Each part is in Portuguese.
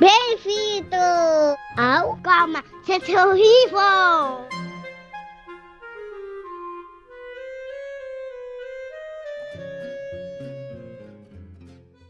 Bem-vindo ao Calma, Gente Horrível!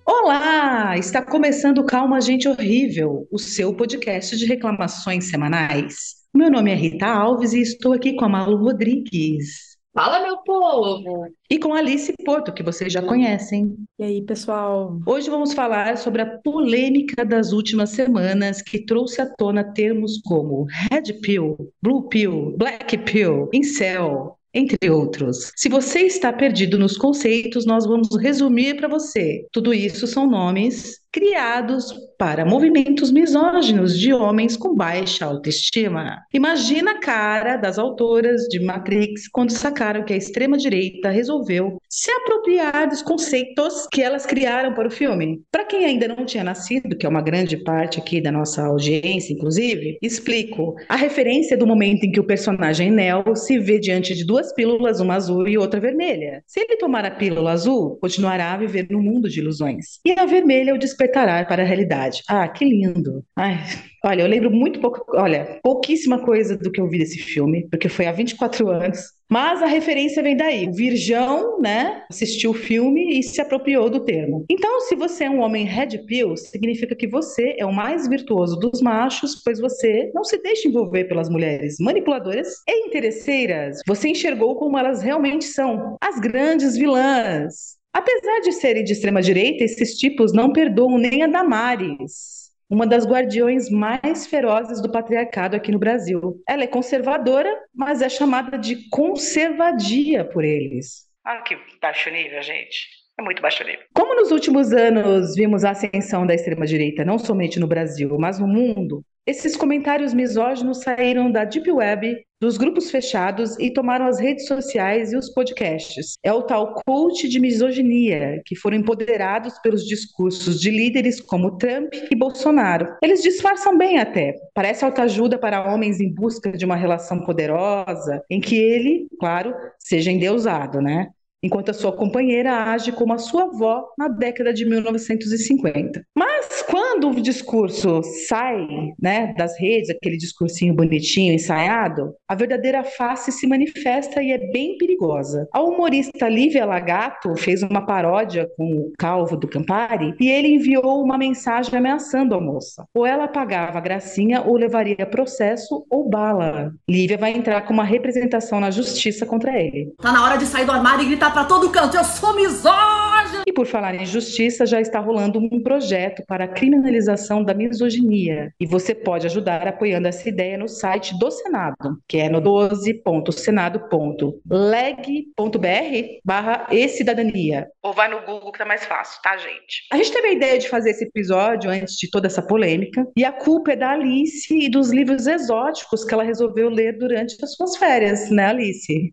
Olá! Está começando Calma Gente Horrível, o seu podcast de reclamações semanais. Meu nome é Rita Alves e estou aqui com a Malu Rodrigues. Fala, meu povo! E com Alice Porto, que vocês já conhecem. E aí, pessoal? Hoje vamos falar sobre a polêmica das últimas semanas que trouxe à tona termos como Red Pill, Blue Pill, Black Pill, Incel, entre outros. Se você está perdido nos conceitos, nós vamos resumir para você. Tudo isso são nomes criados para movimentos misóginos de homens com baixa autoestima. Imagina a cara das autoras de Matrix quando sacaram que a extrema-direita resolveu se apropriar dos conceitos que elas criaram para o filme. Para quem ainda não tinha nascido, que é uma grande parte aqui da nossa audiência, inclusive, explico. A referência do momento em que o personagem Neo se vê diante de duas pílulas, uma azul e outra vermelha. Se ele tomar a pílula azul, continuará a viver no mundo de ilusões. E a vermelha é o despertar despertará para a realidade. Ah, que lindo. Ai, olha, eu lembro muito pouco, olha, pouquíssima coisa do que eu vi desse filme, porque foi há 24 anos. Mas a referência vem daí. O Virgão, né, assistiu o filme e se apropriou do termo. Então, se você é um homem red pill, significa que você é o mais virtuoso dos machos, pois você não se deixa envolver pelas mulheres manipuladoras e interesseiras. Você enxergou como elas realmente são, as grandes vilãs. Apesar de serem de extrema direita, esses tipos não perdoam nem a Damares, uma das guardiões mais ferozes do patriarcado aqui no Brasil. Ela é conservadora, mas é chamada de conservadia por eles. Ah, que baixo nível, gente. É muito baixo nível. Como nos últimos anos vimos a ascensão da extrema-direita, não somente no Brasil, mas no mundo, esses comentários misóginos saíram da Deep Web, dos grupos fechados e tomaram as redes sociais e os podcasts. É o tal cult de misoginia, que foram empoderados pelos discursos de líderes como Trump e Bolsonaro. Eles disfarçam bem até. Parece autoajuda para homens em busca de uma relação poderosa, em que ele, claro, seja endeusado, né? Enquanto a sua companheira age como a sua avó na década de 1950. Mas quando o discurso sai né, das redes, aquele discursinho bonitinho, ensaiado, a verdadeira face se manifesta e é bem perigosa. A humorista Lívia Lagato fez uma paródia com o Calvo do Campari e ele enviou uma mensagem ameaçando a moça. Ou ela pagava a gracinha ou levaria processo ou bala. Lívia vai entrar com uma representação na justiça contra ele. Tá na hora de sair do armário e gritar para todo canto: eu sou misógina! E por falar em justiça, já está rolando um projeto para a criminalização da misoginia. E você pode ajudar apoiando essa ideia no site do Senado, que é no 12.senado.leg.br barra e-cidadania. Ou vai no Google que tá mais fácil, tá, gente? A gente teve a ideia de fazer esse episódio antes de toda essa polêmica, e a culpa é da Alice e dos livros exóticos que ela resolveu ler durante as suas férias, né, Alice?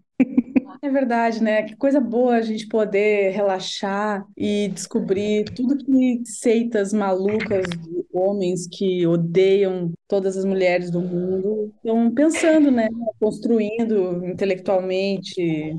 É verdade, né? Que coisa boa a gente poder relaxar e descobrir tudo que seitas malucas de homens que odeiam todas as mulheres do mundo estão pensando, né? Construindo intelectualmente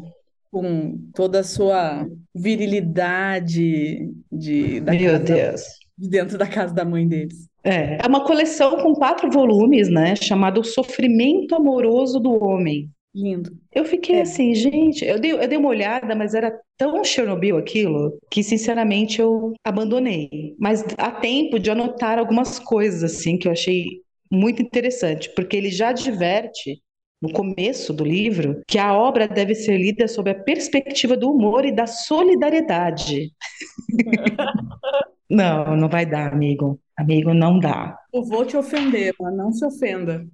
com toda a sua virilidade de, da Meu casa, Deus. de dentro da casa da mãe deles. É, é uma coleção com quatro volumes, né? Chamada O Sofrimento Amoroso do Homem. Lindo. Eu fiquei É. assim, gente, eu dei, eu dei uma olhada, mas era tão Chernobyl aquilo que, sinceramente, eu abandonei. Mas há tempo de anotar algumas coisas, assim, que eu achei muito interessante, porque ele já adverte, no começo do livro, que a obra deve ser lida sob a perspectiva do humor e da solidariedade. Não, não vai dar, amigo. Amigo, não dá. Eu vou te ofender, mas não se ofenda.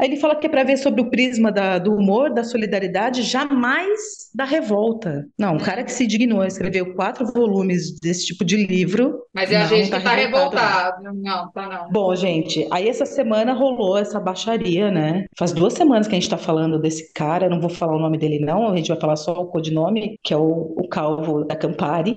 Aí ele fala que é para ver sobre o prisma da- do humor, da solidariedade, jamais da revolta. Não, o cara que se dignou a escrever quatro volumes desse tipo de livro. Mas é a gente tá que tá revoltado, revoltado. Não, tá não. Bom, gente, aí essa semana rolou essa baixaria, né? Faz duas semanas que a gente tá falando desse cara, eu não vou falar o nome dele, não, a gente vai falar só o codinome, que é o, o Calvo da Campari.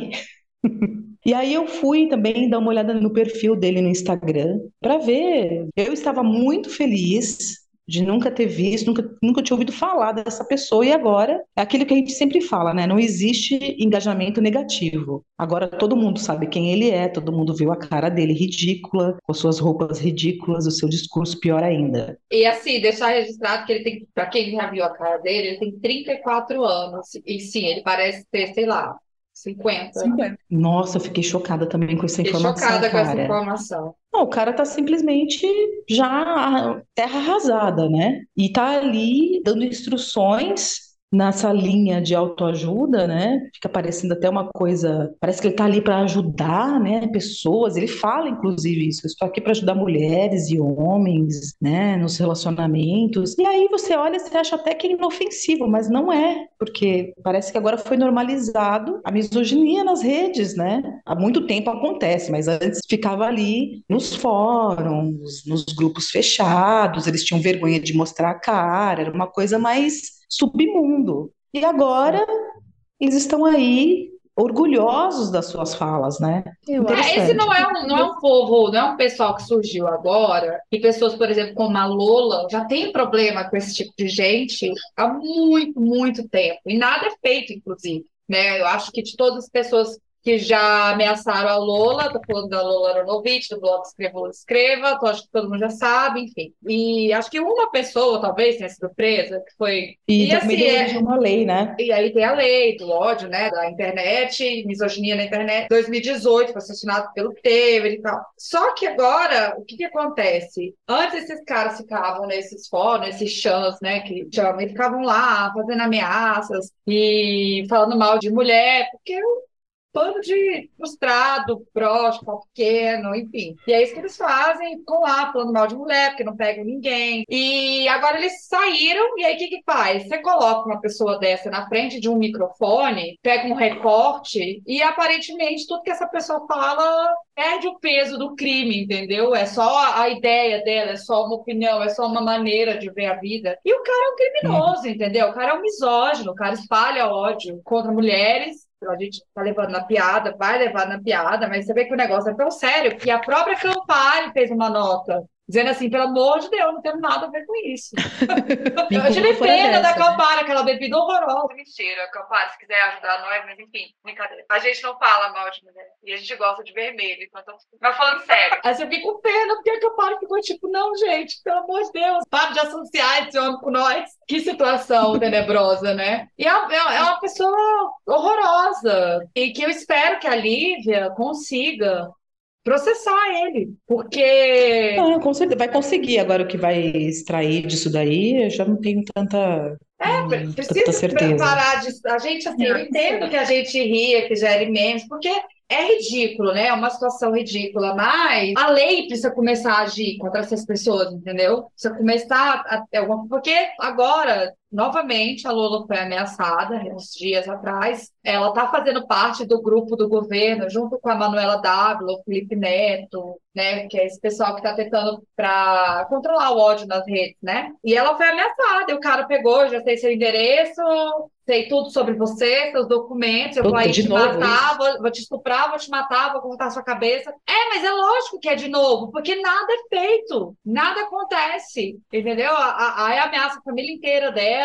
E aí eu fui também dar uma olhada no perfil dele no Instagram para ver. Eu estava muito feliz de nunca ter visto, nunca, nunca tinha ouvido falar dessa pessoa, e agora é aquilo que a gente sempre fala, né? Não existe engajamento negativo. Agora todo mundo sabe quem ele é, todo mundo viu a cara dele ridícula, com suas roupas ridículas, o seu discurso pior ainda. E assim, deixar registrado que ele tem, para quem já viu a cara dele, ele tem 34 anos, e sim, ele parece ter, sei lá, 50. 50. Nossa, eu fiquei chocada também com essa Fiquei informação, chocada com essa cara. informação. Não, o cara tá simplesmente já terra arrasada, né? E tá ali dando instruções nessa linha de autoajuda, né? Fica parecendo até uma coisa, parece que ele tá ali para ajudar, né, pessoas. Ele fala inclusive isso, eu estou aqui para ajudar mulheres e homens, né, nos relacionamentos. E aí você olha, você acha até que é inofensivo, mas não é, porque parece que agora foi normalizado a misoginia nas redes, né? Há muito tempo acontece, mas antes ficava ali nos fóruns, nos grupos fechados, eles tinham vergonha de mostrar a cara, era uma coisa mais submundo. E agora eles estão aí orgulhosos das suas falas, né? É, esse não é um, não é um povo, não é um pessoal que surgiu agora, e pessoas, por exemplo, como a Lola, já tem problema com esse tipo de gente há muito, muito tempo. E nada é feito, inclusive. Né? Eu acho que de todas as pessoas que já ameaçaram a Lola, tô falando da Lola Aronovitch, do blog Escreva, Escreva, tô, acho que todo mundo já sabe, enfim. E acho que uma pessoa talvez tenha sido presa, que foi. E, E também assim, é- uma lei, né? E aí tem a lei do ódio, né, da internet, misoginia na internet, 2018, foi assassinado pelo Temer e tal. Só que agora, o que que acontece? Antes esses caras ficavam nesses fóruns, nesses chãs, né, que geralmente ficavam lá fazendo ameaças e falando mal de mulher, porque bando de frustrado, pau pequeno, enfim. E é isso que eles fazem, ficam lá falando mal de mulher, porque não pegam ninguém. E agora eles saíram, e aí o que que faz? Você coloca uma pessoa dessa na frente de um microfone, pega um recorte, e aparentemente tudo que essa pessoa fala perde o peso do crime, entendeu? É só a- a ideia dela, é só uma opinião, é só uma maneira de ver a vida. E o cara é um criminoso, entendeu? O cara é um misógino, o cara espalha ódio contra mulheres. A gente tá levando na piada, vai levar na piada, mas você vê que o negócio é tão sério que a própria Campari fez uma nota dizendo assim, pelo amor de Deus, não temos nada a ver com isso. Eu tive pena da dessa, né? Aquela bebida horrorosa. Mentira, Campari, se quiser ajudar nós, mas enfim, brincadeira. A gente não fala mal de mulher. E a gente gosta de vermelho. Então, mas falando sério. Aí você fica com pena, porque a Campari ficou tipo, não, gente, pelo amor de Deus, para de associar esse homem com nós. Que situação tenebrosa, né? E é, é- é uma pessoa horrorosa. E que eu espero que a Lívia consiga processar ele. Porque. Não, com certeza vai conseguir. Agora o que vai extrair disso daí, eu já não tenho tanta, hum, tanta Precisa parar de. A gente, assim, eu entendo que a gente ria, que gere memes, porque é ridículo, né? É uma situação ridícula, mas a lei precisa começar a agir contra essas pessoas, entendeu? Precisa começar a ter alguma. Porque agora, novamente, a Lula foi ameaçada uns dias atrás. Ela está fazendo parte do grupo do governo, junto com a Manuela Dávila, o Felipe Neto, né? Que é esse pessoal que está tentando para controlar o ódio nas redes, né? E ela foi ameaçada, e o cara pegou, já sei seu endereço, sei tudo sobre você, seus documentos, eu vou aí te matar, vou, vou te estuprar, vou te matar, vou cortar sua cabeça. É, mas é lógico que é de novo, porque nada é feito, nada acontece, entendeu? Aí ameaça a família inteira dela,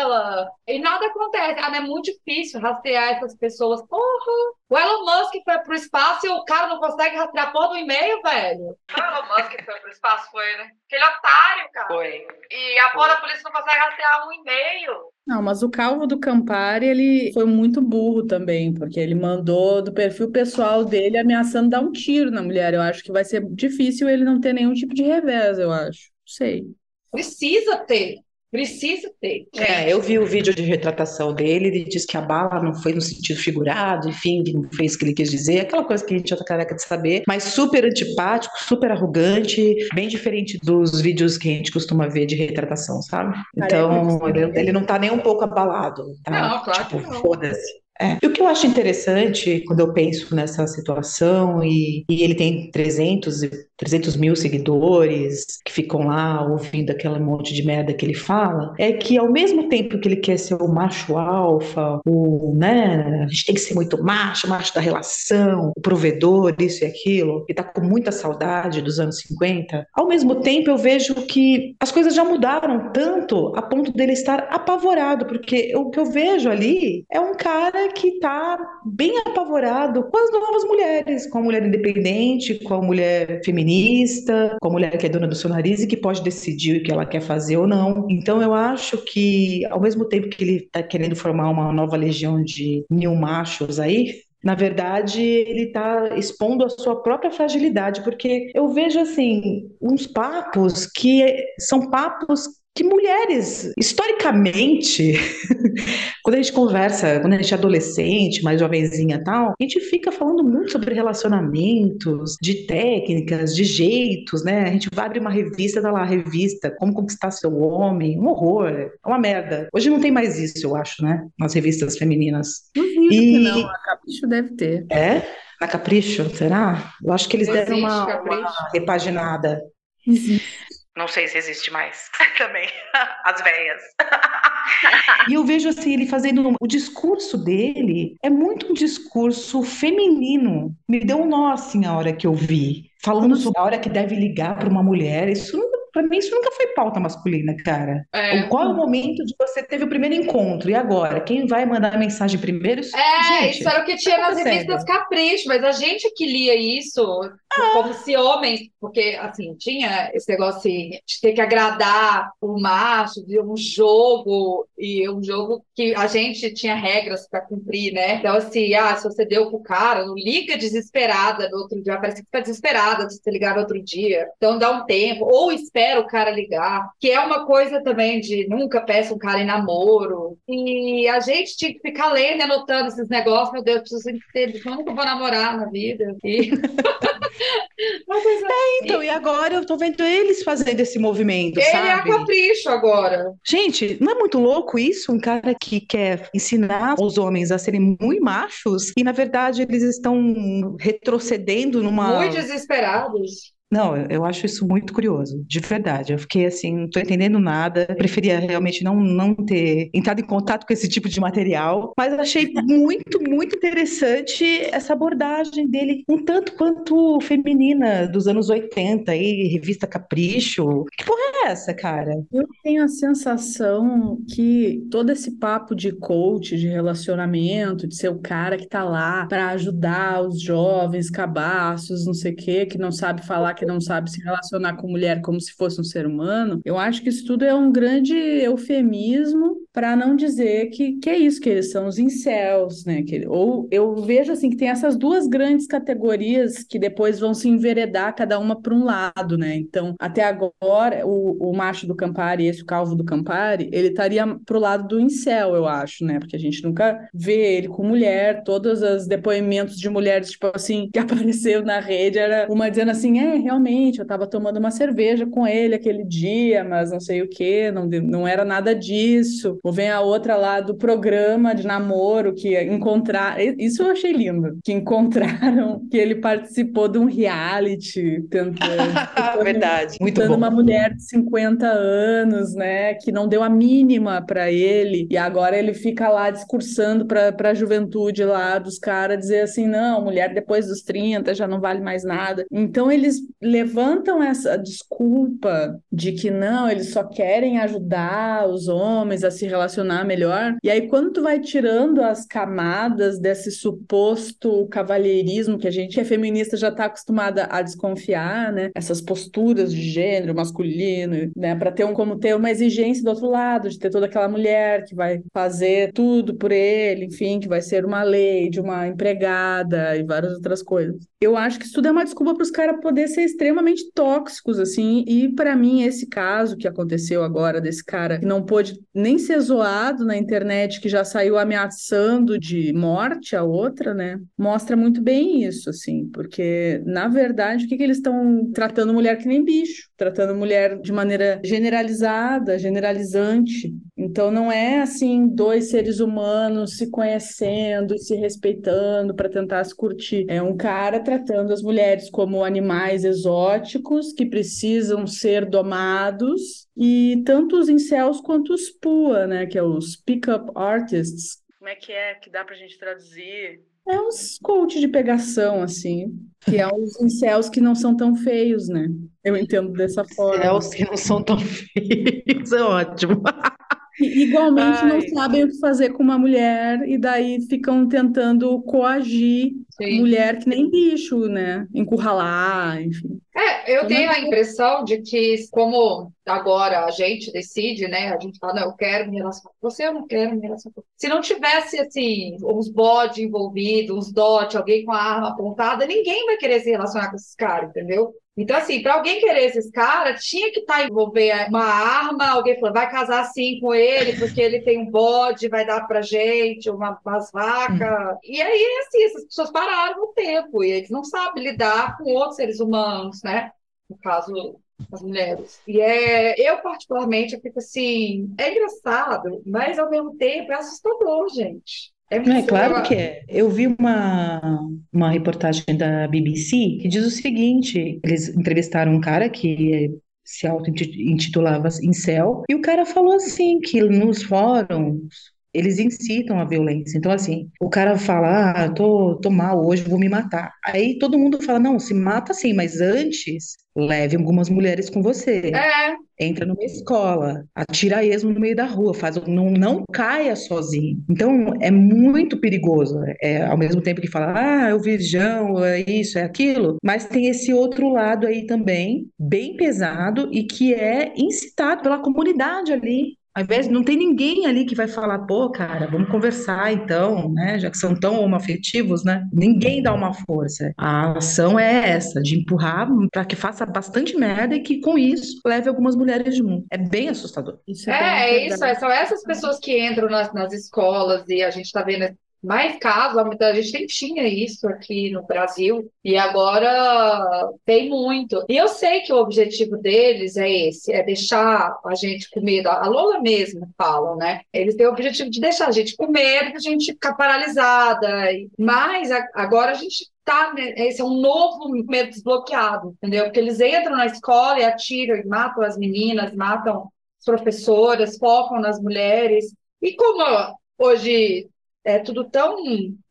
e nada acontece. Ah, não é muito difícil rastrear essas pessoas. Porra! O Elon Musk foi pro espaço e o cara não consegue rastrear a porra do e-mail, velho. O Elon Musk foi pro espaço, foi, né? Aquele otário, cara. Foi. E a porra da polícia não consegue rastrear um e-mail. Não, mas o calvo do Campari, ele foi muito burro também, porque ele mandou do perfil pessoal dele ameaçando dar um tiro na mulher. Eu acho que vai ser difícil ele não ter nenhum tipo de revés, eu acho. Não sei. Precisa ter. Precisa ter. É, eu vi o vídeo de retratação dele, ele disse que a bala não foi no sentido figurado, enfim, que não fez o que ele quis dizer, aquela coisa que a gente já tá careca de saber, mas super antipático, super arrogante, bem diferente dos vídeos que a gente costuma ver de retratação, sabe? Então, ele, ele não tá nem um pouco abalado, tá? Não, claro que Tipo, não. foda-se. É. E o que eu acho interessante quando eu penso nessa situação e, e ele tem 300, 300 mil seguidores que ficam lá ouvindo aquele monte de merda que ele fala, é que ao mesmo tempo que ele quer ser o macho alfa, o, né, a gente tem que ser muito macho, macho da relação, o provedor, isso e aquilo, e tá com muita saudade dos anos 50, ao mesmo tempo eu vejo que as coisas já mudaram tanto a ponto dele estar apavorado, porque o que eu vejo ali é um cara que está bem apavorado com as novas mulheres, com a mulher independente, com a mulher feminista, com a mulher que é dona do seu nariz e que pode decidir o que ela quer fazer ou não. Então eu acho que, ao mesmo tempo que ele está querendo formar uma nova legião de mil machos aí, na verdade, ele está expondo a sua própria fragilidade, porque eu vejo assim uns papos que são papos que mulheres, historicamente, quando a gente conversa, quando a gente é adolescente, mais jovenzinha e tal, a gente fica falando muito sobre relacionamentos, de técnicas, de jeitos, né? A gente vai abrir uma revista, tá lá, revista, como conquistar seu homem, um horror, é uma merda. Hoje não tem mais isso, eu acho, né? Nas revistas femininas. Duvido e... que não, a Capricho deve ter. É? Na Capricho, será? Eu acho que eles Existe, deram uma, uma repaginada. Existe. Não sei se existe mais também. As velhas. e eu vejo assim, ele fazendo. O discurso dele é muito um discurso feminino. Me deu um nó assim a hora que eu vi. Falando sobre a hora que deve ligar para uma mulher. Isso Pra mim, isso nunca foi pauta masculina, cara. É. Qual é o momento de você teve o primeiro encontro? E agora? Quem vai mandar a mensagem primeiro? É, gente, isso era o que tinha tá nas revistas Capricho, mas a gente que lia isso ah. como se homens, porque assim, tinha esse negócio assim, de ter que agradar o macho, de um jogo, e um jogo que a gente tinha regras para cumprir, né? Então, assim, ah, se você deu pro cara, não liga desesperada no outro dia, parece que tá desesperada de se ligar no outro dia. Então dá um tempo, ou espera espera o cara ligar, que é uma coisa também de nunca peça um cara em namoro. E a gente tinha que ficar lendo e anotando esses negócios, meu Deus, preciso entender, eu nunca vou namorar na vida. E... é, então, e agora eu tô vendo eles fazendo esse movimento, Ele sabe? é capricho agora. Gente, não é muito louco isso? Um cara que quer ensinar os homens a serem muito machos e, na verdade, eles estão retrocedendo numa... Muito desesperados. Não, eu acho isso muito curioso, de verdade. Eu fiquei assim, não estou entendendo nada. Preferia realmente não, não ter entrado em contato com esse tipo de material, mas achei muito, muito interessante essa abordagem dele, um tanto quanto feminina dos anos 80 aí, revista Capricho. Que porra é essa, cara? Eu tenho a sensação que todo esse papo de coach, de relacionamento, de ser o cara que tá lá para ajudar os jovens cabaços, não sei o quê, que não sabe falar que não sabe se relacionar com mulher como se fosse um ser humano, eu acho que isso tudo é um grande eufemismo para não dizer que, que é isso, que eles são os incels, né? Que, ou eu vejo assim que tem essas duas grandes categorias que depois vão se enveredar cada uma para um lado, né? Então, até agora, o, o macho do Campari, esse o calvo do Campari, ele estaria pro lado do incel, eu acho, né? Porque a gente nunca vê ele com mulher, todos os depoimentos de mulheres, tipo assim, que apareceu na rede, era uma dizendo assim, é, realmente, eu estava tomando uma cerveja com ele aquele dia, mas não sei o que, não, não era nada disso. Ou vem a outra lá do programa de namoro que encontrar, isso eu achei lindo, que encontraram que ele participou de um reality, tentando, verdade, muito bom. uma mulher de 50 anos, né, que não deu a mínima para ele e agora ele fica lá discursando para a juventude lá dos caras dizer assim, não, mulher depois dos 30 já não vale mais nada. Então eles levantam essa desculpa de que não, eles só querem ajudar os homens a se relacionar melhor. E aí, quando tu vai tirando as camadas desse suposto cavalheirismo que a gente é feminista já está acostumada a desconfiar, né? Essas posturas de gênero masculino, né? Para ter um como ter uma exigência do outro lado, de ter toda aquela mulher que vai fazer tudo por ele, enfim, que vai ser uma lei de uma empregada e várias outras coisas. Eu acho que isso tudo é uma desculpa para os caras poder ser extremamente tóxicos, assim, e para mim esse caso que aconteceu agora desse cara que não pôde nem ser zoado na internet, que já saiu ameaçando de morte a outra, né, mostra muito bem isso, assim, porque na verdade o que, que eles estão tratando mulher que nem bicho, tratando mulher de maneira generalizada, generalizante. Então não é assim dois seres humanos se conhecendo, se respeitando para tentar se curtir. É um cara tratando as mulheres como animais exóticos que precisam ser domados e tanto os incels quanto os PUA, né, que é os pick-up artists. Como é que é que dá pra gente traduzir? É uns coach de pegação, assim, que é os incels que não são tão feios, né? Eu entendo dessa forma. Incels que não são tão feios, é ótimo. E, igualmente não sabem o que fazer com uma mulher e daí ficam tentando coagir Sim. mulher que nem bicho, né? Encurralar, enfim. É, eu Como tenho é a impressão de que, como agora a gente decide, né? A gente fala, não, eu quero me relacionar com você, eu não quero me relacionar com você. Se não tivesse, assim, uns bode envolvidos, uns dote, alguém com a arma apontada, ninguém vai querer se relacionar com esses caras, entendeu? Então, assim, para alguém querer esses caras, tinha que estar tá envolver uma arma, alguém falou, vai casar sim com ele, porque ele tem um bode, vai dar pra gente, uma, umas vacas. E aí, assim, essas pessoas pararam no tempo, e eles não sabem lidar com outros seres humanos, né? No caso, as mulheres. E é, eu, particularmente, eu fico assim, é engraçado, mas ao mesmo tempo é assustador, gente. É, Não, é claro que é. Eu vi uma, uma reportagem da BBC que diz o seguinte: eles entrevistaram um cara que se auto-intitulava Incel, e o cara falou assim: que nos fóruns eles incitam a violência. Então, assim, o cara fala, ah, tô, tô mal hoje, vou me matar. Aí todo mundo fala, não, se mata sim, mas antes leve algumas mulheres com você. É. Entra numa escola, atira esmo no meio da rua, faz não, não caia sozinho. Então é muito perigoso. É, ao mesmo tempo que fala, ah, é o virgão, é isso, é aquilo, mas tem esse outro lado aí também, bem pesado e que é incitado pela comunidade ali. Ao invés não tem ninguém ali que vai falar, pô, cara, vamos conversar então, né? Já que são tão homoafetivos, né? Ninguém dá uma força. A ação é essa, de empurrar para que faça bastante merda e que com isso leve algumas mulheres de mundo. É bem assustador. Isso É, bem é isso, verdade. é, são essas pessoas que entram nas, nas escolas e a gente está vendo mais casos, a gente nem tinha isso aqui no Brasil e agora tem muito. E eu sei que o objetivo deles é esse, é deixar a gente com medo. A Lola mesmo falam, né? Eles têm o objetivo de deixar a gente com medo, a gente ficar paralisada. Mas agora a gente tá, né? Esse é um novo medo desbloqueado, entendeu? Porque eles entram na escola e atiram e matam as meninas, matam as professoras, focam nas mulheres. E como hoje é tudo tão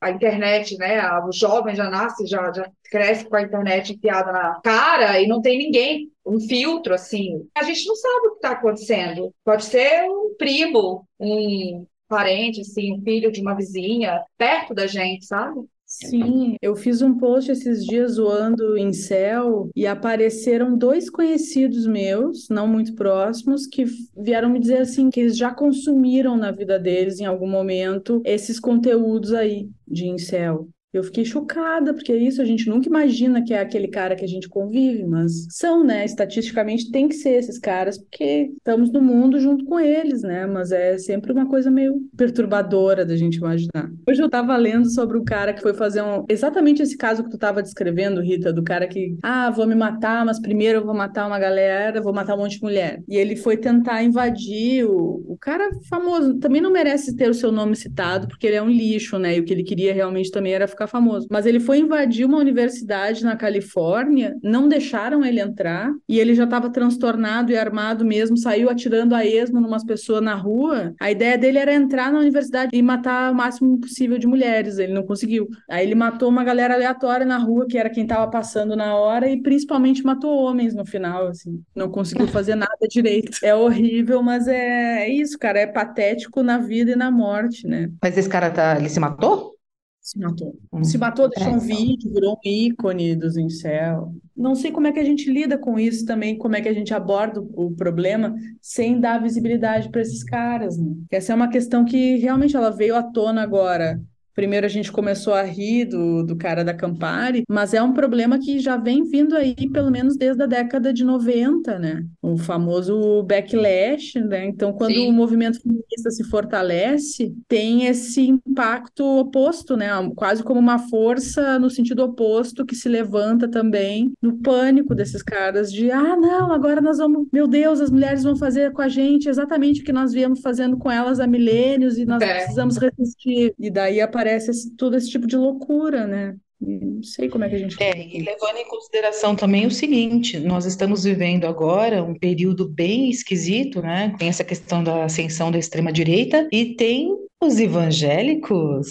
a internet, né? O jovem já nasce, já, já cresce com a internet enfiada na cara e não tem ninguém, um filtro assim. A gente não sabe o que está acontecendo. Pode ser um primo, um parente, assim, um filho de uma vizinha perto da gente, sabe? Sim, eu fiz um post esses dias zoando em céu e apareceram dois conhecidos meus, não muito próximos, que vieram me dizer assim que eles já consumiram na vida deles em algum momento esses conteúdos aí de incel. Eu fiquei chocada, porque é isso, a gente nunca imagina que é aquele cara que a gente convive, mas são, né? Estatisticamente tem que ser esses caras, porque estamos no mundo junto com eles, né? Mas é sempre uma coisa meio perturbadora da gente imaginar. Hoje eu tava lendo sobre o cara que foi fazer um. Exatamente esse caso que tu tava descrevendo, Rita, do cara que, ah, vou me matar, mas primeiro eu vou matar uma galera, vou matar um monte de mulher. E ele foi tentar invadir o, o cara famoso. Também não merece ter o seu nome citado, porque ele é um lixo, né? E o que ele queria realmente também era ficar famoso. Mas ele foi invadir uma universidade na Califórnia, não deixaram ele entrar, e ele já estava transtornado e armado mesmo, saiu atirando a esmo numas pessoas na rua. A ideia dele era entrar na universidade e matar o máximo possível de mulheres. Ele não conseguiu. Aí ele matou uma galera aleatória na rua, que era quem estava passando na hora, e principalmente matou homens no final, assim. Não conseguiu fazer nada direito. É horrível, mas é, é isso, cara. É patético na vida e na morte, né? Mas esse cara tá, ele se matou? Se matou. Hum. Se matou, deixou É, um vídeo, virou um ícone dos incel. Não sei como é que a gente lida com isso também, como é que a gente aborda o o problema sem dar visibilidade para esses caras, né? Essa é uma questão que realmente ela veio à tona agora primeiro a gente começou a rir do, do cara da Campari, mas é um problema que já vem vindo aí pelo menos desde a década de 90, né? O famoso backlash, né? Então, quando Sim. o movimento feminista se fortalece, tem esse impacto oposto, né? Quase como uma força no sentido oposto que se levanta também no pânico desses caras de ah, não, agora nós vamos, meu Deus, as mulheres vão fazer com a gente exatamente o que nós viemos fazendo com elas há milênios e nós É. precisamos resistir. E daí aparece esse- todo esse tipo de loucura, né? Não sei como é que a gente É, e levando em consideração também o seguinte, nós estamos vivendo agora um período bem esquisito, né? Tem essa questão da ascensão da extrema-direita e tem os evangélicos,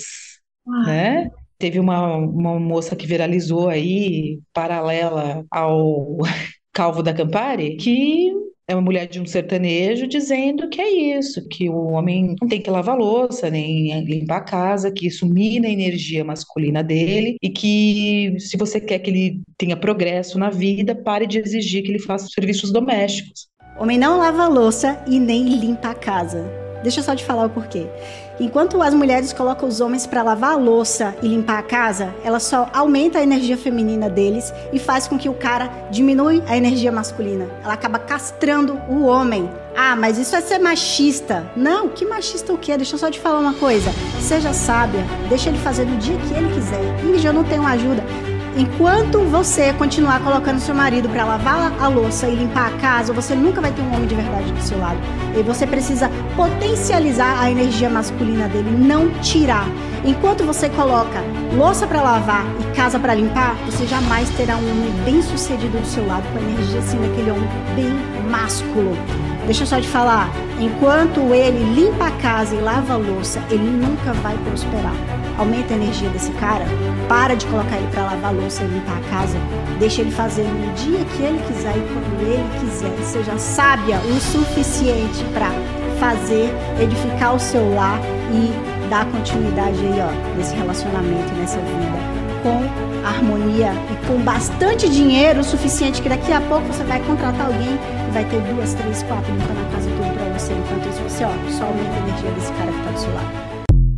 Ah, né? Teve uma, uma moça que viralizou aí, paralela ao Calvo da Campari, que é uma mulher de um sertanejo dizendo que é isso, que o homem não tem que lavar louça, nem limpar a casa, que isso mina a energia masculina dele e que se você quer que ele tenha progresso na vida, pare de exigir que ele faça serviços domésticos. Homem não lava louça e nem limpa a casa. Deixa eu só te falar o porquê. Enquanto as mulheres colocam os homens para lavar a louça e limpar a casa, ela só aumenta a energia feminina deles e faz com que o cara diminui a energia masculina. Ela acaba castrando o homem. Ah, mas isso é ser machista. Não, que machista o quê? Deixa eu só te falar uma coisa. Seja sábia, deixa ele fazer no dia que ele quiser. Ingrid, eu não tenho ajuda. Enquanto você continuar colocando seu marido para lavar a louça e limpar a casa, você nunca vai ter um homem de verdade do seu lado. E você precisa potencializar a energia masculina dele, não tirar. Enquanto você coloca louça para lavar e casa para limpar, você jamais terá um homem bem sucedido do seu lado, com a energia assim daquele homem bem másculo. Deixa eu só te falar, enquanto ele limpa a casa e lava a louça, ele nunca vai prosperar. Aumenta a energia desse cara, para de colocar ele para lavar louça e limpar a casa, deixa ele fazer no dia que ele quiser e quando ele quiser. Seja sábia o suficiente para fazer, edificar o seu lar e dar continuidade aí, ó, nesse relacionamento, nessa vida, com harmonia e com bastante dinheiro o suficiente que daqui a pouco você vai contratar alguém e vai ter duas, três, quatro limpando a casa tudo pra você. Enquanto isso, você, ó, só aumenta a energia desse cara que tá do seu lado.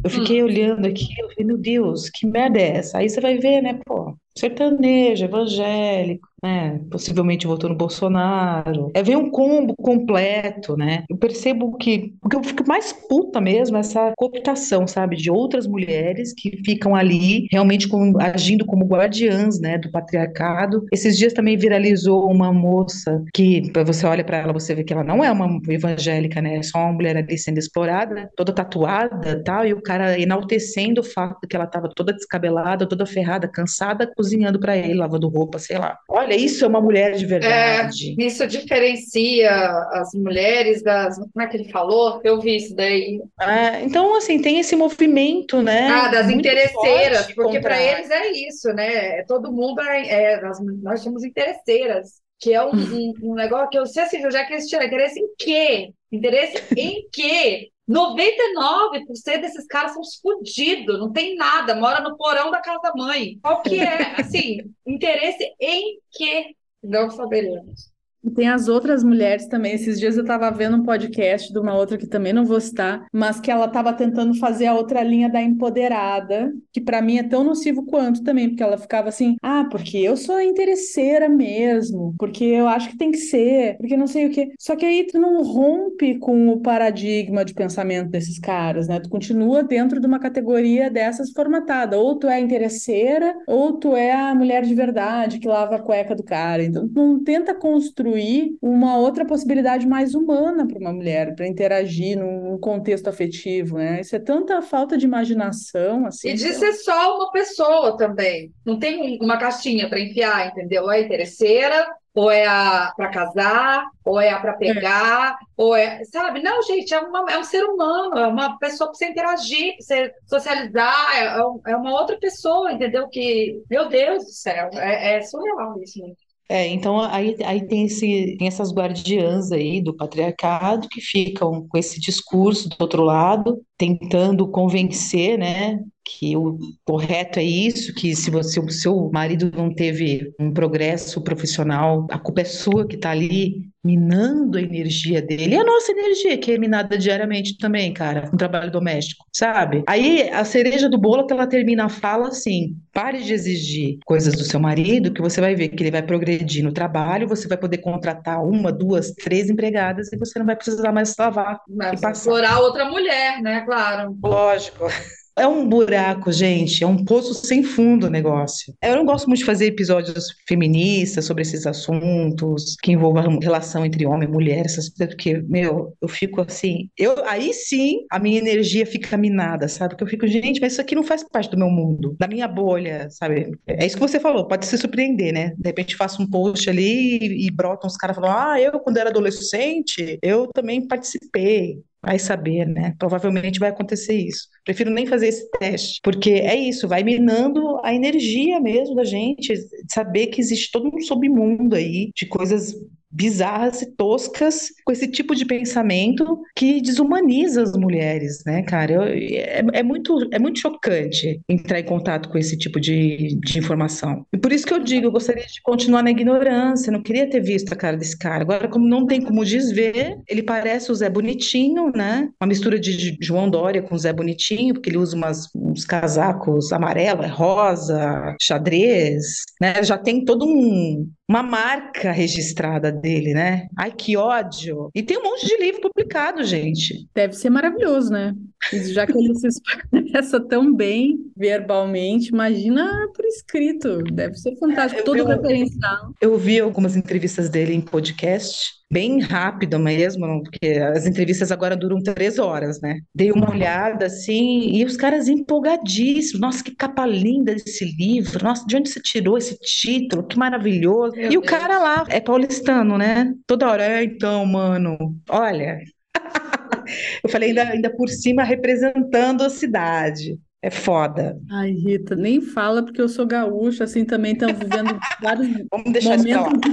Eu fiquei olhando aqui, eu falei, meu Deus, que merda é essa? Aí você vai ver, né, pô, sertanejo, evangélico, né, possivelmente votou no Bolsonaro. É ver um combo completo, né? Eu percebo que o que eu fico mais puta mesmo é essa cooptação, sabe, de outras mulheres que ficam ali realmente como- agindo como guardiãs, né, do patriarcado. Esses dias também viralizou uma moça que você olha pra ela, você vê que ela não é uma evangélica, né? É só uma mulher ali sendo explorada, toda tatuada, tal, e o cara enaltecendo o fato de que ela estava toda descabelada, toda ferrada, cansada, cozinhando pra ele, lavando roupa, sei lá. Olha, isso é uma mulher de verdade. Isso diferencia as mulheres das. Como é que ele falou? Eu vi isso daí. É, então, assim, tem esse movimento, né? Ah, das interesseiras, porque para eles é isso, né? Todo mundo é, é- nós, nós somos interesseiras, que é um, um, um negócio que eu sei assim, já que eles tiram interesse em quê? Interesse em quê? 99% desses caras são fodidos, não tem nada, mora no porão da casa da mãe. Qual que é, assim, interesse em quê? Não saberemos. E tem as outras mulheres também. Esses dias eu estava vendo um podcast de uma outra que também não vou citar, mas que ela estava tentando fazer a outra linha da empoderada, que para mim é tão nocivo quanto também, porque ela ficava assim: ah, porque eu sou interesseira mesmo, porque eu acho que tem que ser, porque não sei o quê. Só que aí tu não rompe com o paradigma de pensamento desses caras, né? Tu continua dentro de uma categoria dessas formatada. Ou tu é interesseira, ou tu é a mulher de verdade que lava a cueca do cara. Então, tu não tenta construir uma outra possibilidade mais humana para uma mulher, para interagir num, contexto afetivo, né? Isso é tanta falta de imaginação, assim. E de sei ser só uma pessoa também. Não tem uma caixinha para enfiar, entendeu? Ou é interesseira, ou é a para casar, ou é a para pegar, ou é, sabe? Não, gente, é, uma- é um ser humano, é uma pessoa para você interagir, para você socializar, é, é é uma outra pessoa, entendeu? Que, meu Deus do céu, é, é surreal isso. né? É, então aí, aí tem, esse, tem essas guardiãs aí do patriarcado que ficam com esse discurso do outro lado, tentando convencer, né, que o correto é isso, que se você, o seu marido não teve um progresso profissional, a culpa é sua que está ali minando a energia dele. E a nossa energia, que é minada diariamente também, cara, no trabalho doméstico, sabe? Aí a cereja do bolo é que ela termina a fala assim: pare de exigir coisas do seu marido, que você vai ver que ele vai progredir no trabalho, você vai poder contratar uma, duas, três empregadas e você não vai precisar mais lavar Mas e passar. explorar outra mulher, né? Claro. Lógico. É um buraco, gente, é um poço sem fundo o negócio. Eu não gosto muito de fazer episódios feministas sobre esses assuntos que envolvam relação entre homem e mulher, essas coisas, porque, meu, eu fico assim, eu aí sim a minha energia fica minada, sabe? Porque eu fico, gente, mas isso aqui não faz parte do meu mundo, da minha bolha, sabe? É isso que você falou, pode se surpreender, né? De repente faço um post ali e, e brotam uns caras falando, ah, eu quando era adolescente, eu também participei. Vai saber, né? Provavelmente vai acontecer isso. Prefiro nem fazer esse teste, porque é isso, vai minando a energia mesmo da gente, saber que existe todo um submundo aí de coisas bizarras e toscas com esse tipo de pensamento que desumaniza as mulheres, né, cara? Eu- é, é muito, é muito chocante entrar em contato com esse tipo de, de informação. E por isso que eu digo, eu gostaria de continuar na ignorância, não queria ter visto a cara desse cara. Agora, como não tem como desver, ele parece o Zé Bonitinho, né? Uma mistura de João Dória com o Zé Bonitinho, porque ele usa umas, uns casacos amarelo, é rosa, xadrez, né? Já tem todo um, uma marca registrada dele, né? Ai, que ódio! E tem um monte de livro publicado, gente. Deve ser maravilhoso, né? Já que ele se expressa tão bem verbalmente, imagina por escrito. Deve ser fantástico. eu Todo referencial. Eu vi algumas entrevistas dele em podcast, bem rápido mesmo, porque as entrevistas agora duram três horas, né? Dei uma olhada assim, e os caras empolgadíssimos. Nossa, que capa linda desse livro. Nossa, de onde você tirou esse título? Que maravilhoso. Meu e o Deus. cara lá é paulistano, né? Toda hora, é, então, mano, olha. Eu falei, ainda, ainda por cima representando a cidade. É foda. Ai, Rita, nem fala porque eu sou gaúcha, assim, também estão vivendo vários momentos,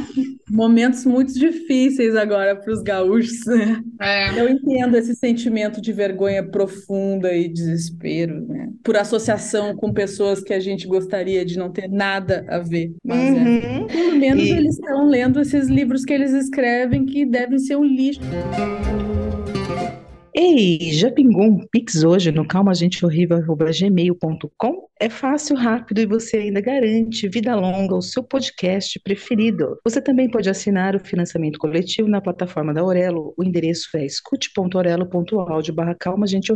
momentos muito difíceis agora para os gaúchos, né? É. Eu entendo esse sentimento de vergonha profunda e desespero, né? Por associação com pessoas que a gente gostaria de não ter nada a ver. Mas é. Uhum. Pelo menos E- eles estão lendo esses livros que eles escrevem que devem ser um lixo. Ei, já pingou um Pix hoje no calmagenteHorrível.gmail.com? É fácil, rápido e você ainda garante vida longa ao seu podcast preferido. Você também pode assinar o financiamento coletivo na plataforma da Aurelo. O endereço é escute.aurelo.audio barra calma gente.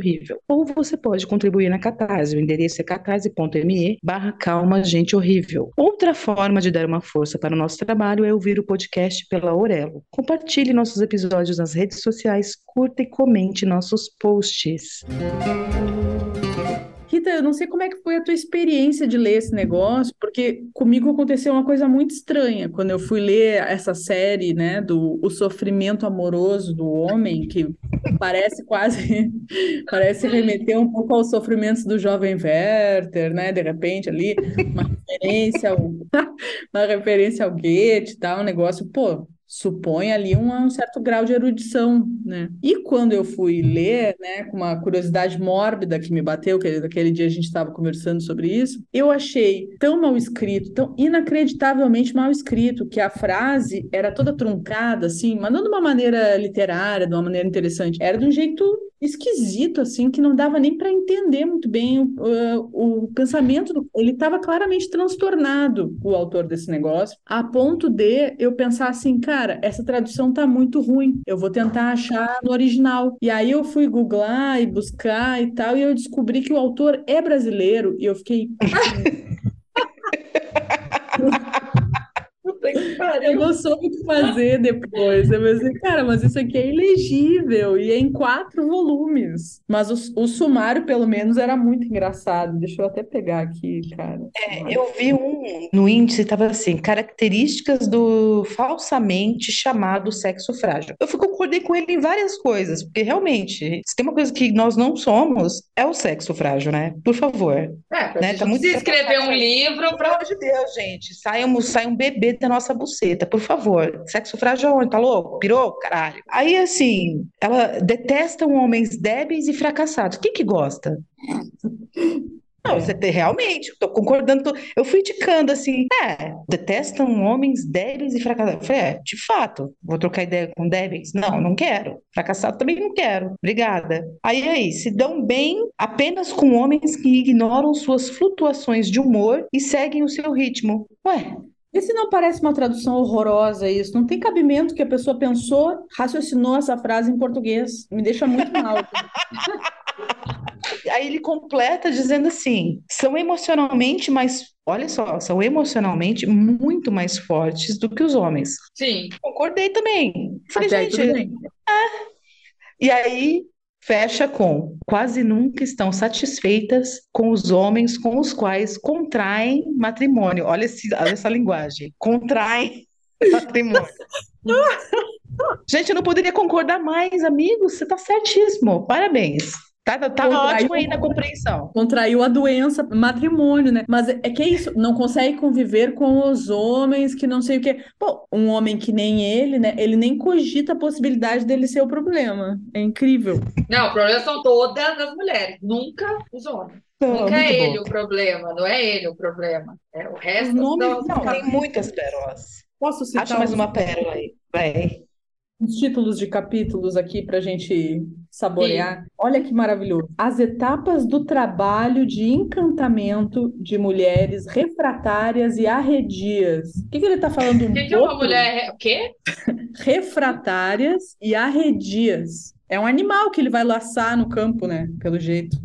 Ou você pode contribuir na Catarse. O endereço é catarse.me barra calma gente. Outra forma de dar uma força para o nosso trabalho é ouvir o podcast pela Aurelo. Compartilhe nossos episódios nas redes sociais, curta e comente nossos posts. Rita, eu não sei como é que foi a tua experiência de ler esse negócio, porque comigo aconteceu uma coisa muito estranha quando eu fui ler essa série, né, do O Sofrimento Amoroso do Homem, que parece quase, parece remeter um pouco aos sofrimentos do jovem Werther, né, de repente ali, uma referência ao, uma referência ao Goethe tal, um negócio, pô, supõe ali um, um certo grau de erudição, né? E quando eu fui ler, né, com uma curiosidade mórbida que me bateu, que aquele dia a gente estava conversando sobre isso, eu achei tão mal escrito, tão inacreditavelmente mal escrito, que a frase era toda truncada, assim, mas não de uma maneira literária, de uma maneira interessante, era de um jeito esquisito, assim, que não dava nem para entender muito bem o, o, pensamento. Do... Ele estava claramente transtornado, o autor desse negócio, a ponto de eu pensar assim, cara, essa tradução tá muito ruim, eu vou tentar achar no original. E aí eu fui googlar e buscar e tal, e eu descobri que o autor é brasileiro, e eu fiquei. Eu não soube o que fazer depois. Eu pensei, cara, mas isso aqui é ilegível e é em quatro volumes. Mas o, o sumário, pelo menos, era muito engraçado. Deixa eu até pegar aqui, cara. É, eu vi um no índice, estava assim, características do falsamente chamado sexo frágil. Eu fui- concordei com ele em várias coisas, porque realmente, se tem uma coisa que nós não somos, é o sexo frágil, né? Por favor. É, Né, tá muito escrever um livro Pelo para amor de Deus, gente, sai um, sai um bebê da nossa buceta, por favor. Sexo frágil aonde? Tá louco? Pirou? Caralho. Aí, assim, ela detesta homens débeis e fracassados. Quem que gosta? Não, É. você tem, realmente, tô concordando. tô- eu fui indicando assim, é, detestam homens débeis e fracassados. Eu falei, é, de fato, vou trocar ideia com débeis? Não, não quero. Fracassado também não quero. Obrigada. Aí, aí, se dão bem apenas com homens que ignoram suas flutuações de humor e seguem o seu ritmo. Ué, E se não parece uma tradução horrorosa isso? Não tem cabimento que a pessoa pensou, raciocinou essa frase em português. Me deixa muito mal. Aí ele completa dizendo assim: são emocionalmente mais, olha só, são emocionalmente muito mais fortes do que os homens. Sim. Concordei também. Falei, Até aí gente, tudo bem. e aí fecha com: quase nunca estão satisfeitas com os homens com os quais contraem matrimônio. Olha, esse, olha essa linguagem: contraem matrimônio. Gente, eu não poderia concordar mais, amigos. Você está certíssimo. Parabéns. Tá, tá Contraiu- ótimo aí na compreensão. Contraiu a doença, matrimônio, né? Mas é que é isso, não consegue conviver com os homens que não sei o quê. Pô, um homem que nem ele, né? Ele nem cogita a possibilidade dele ser o problema. É incrível. Não, o problema são todas as mulheres, nunca os homens. Não, Nunca é ele bom. o problema, não é ele o problema. É o resto Os nomes das- Não, tem muitas pérolas. Posso citar Acha mais uma pérola aí. Vai. Uns títulos de capítulos aqui para a gente saborear. Olha que maravilhoso. As etapas do trabalho de encantamento de mulheres refratárias e arredias. O que que ele está falando? O que que é uma mulher? O quê? refratárias e arredias. É um animal que ele vai laçar no campo, né? Pelo jeito.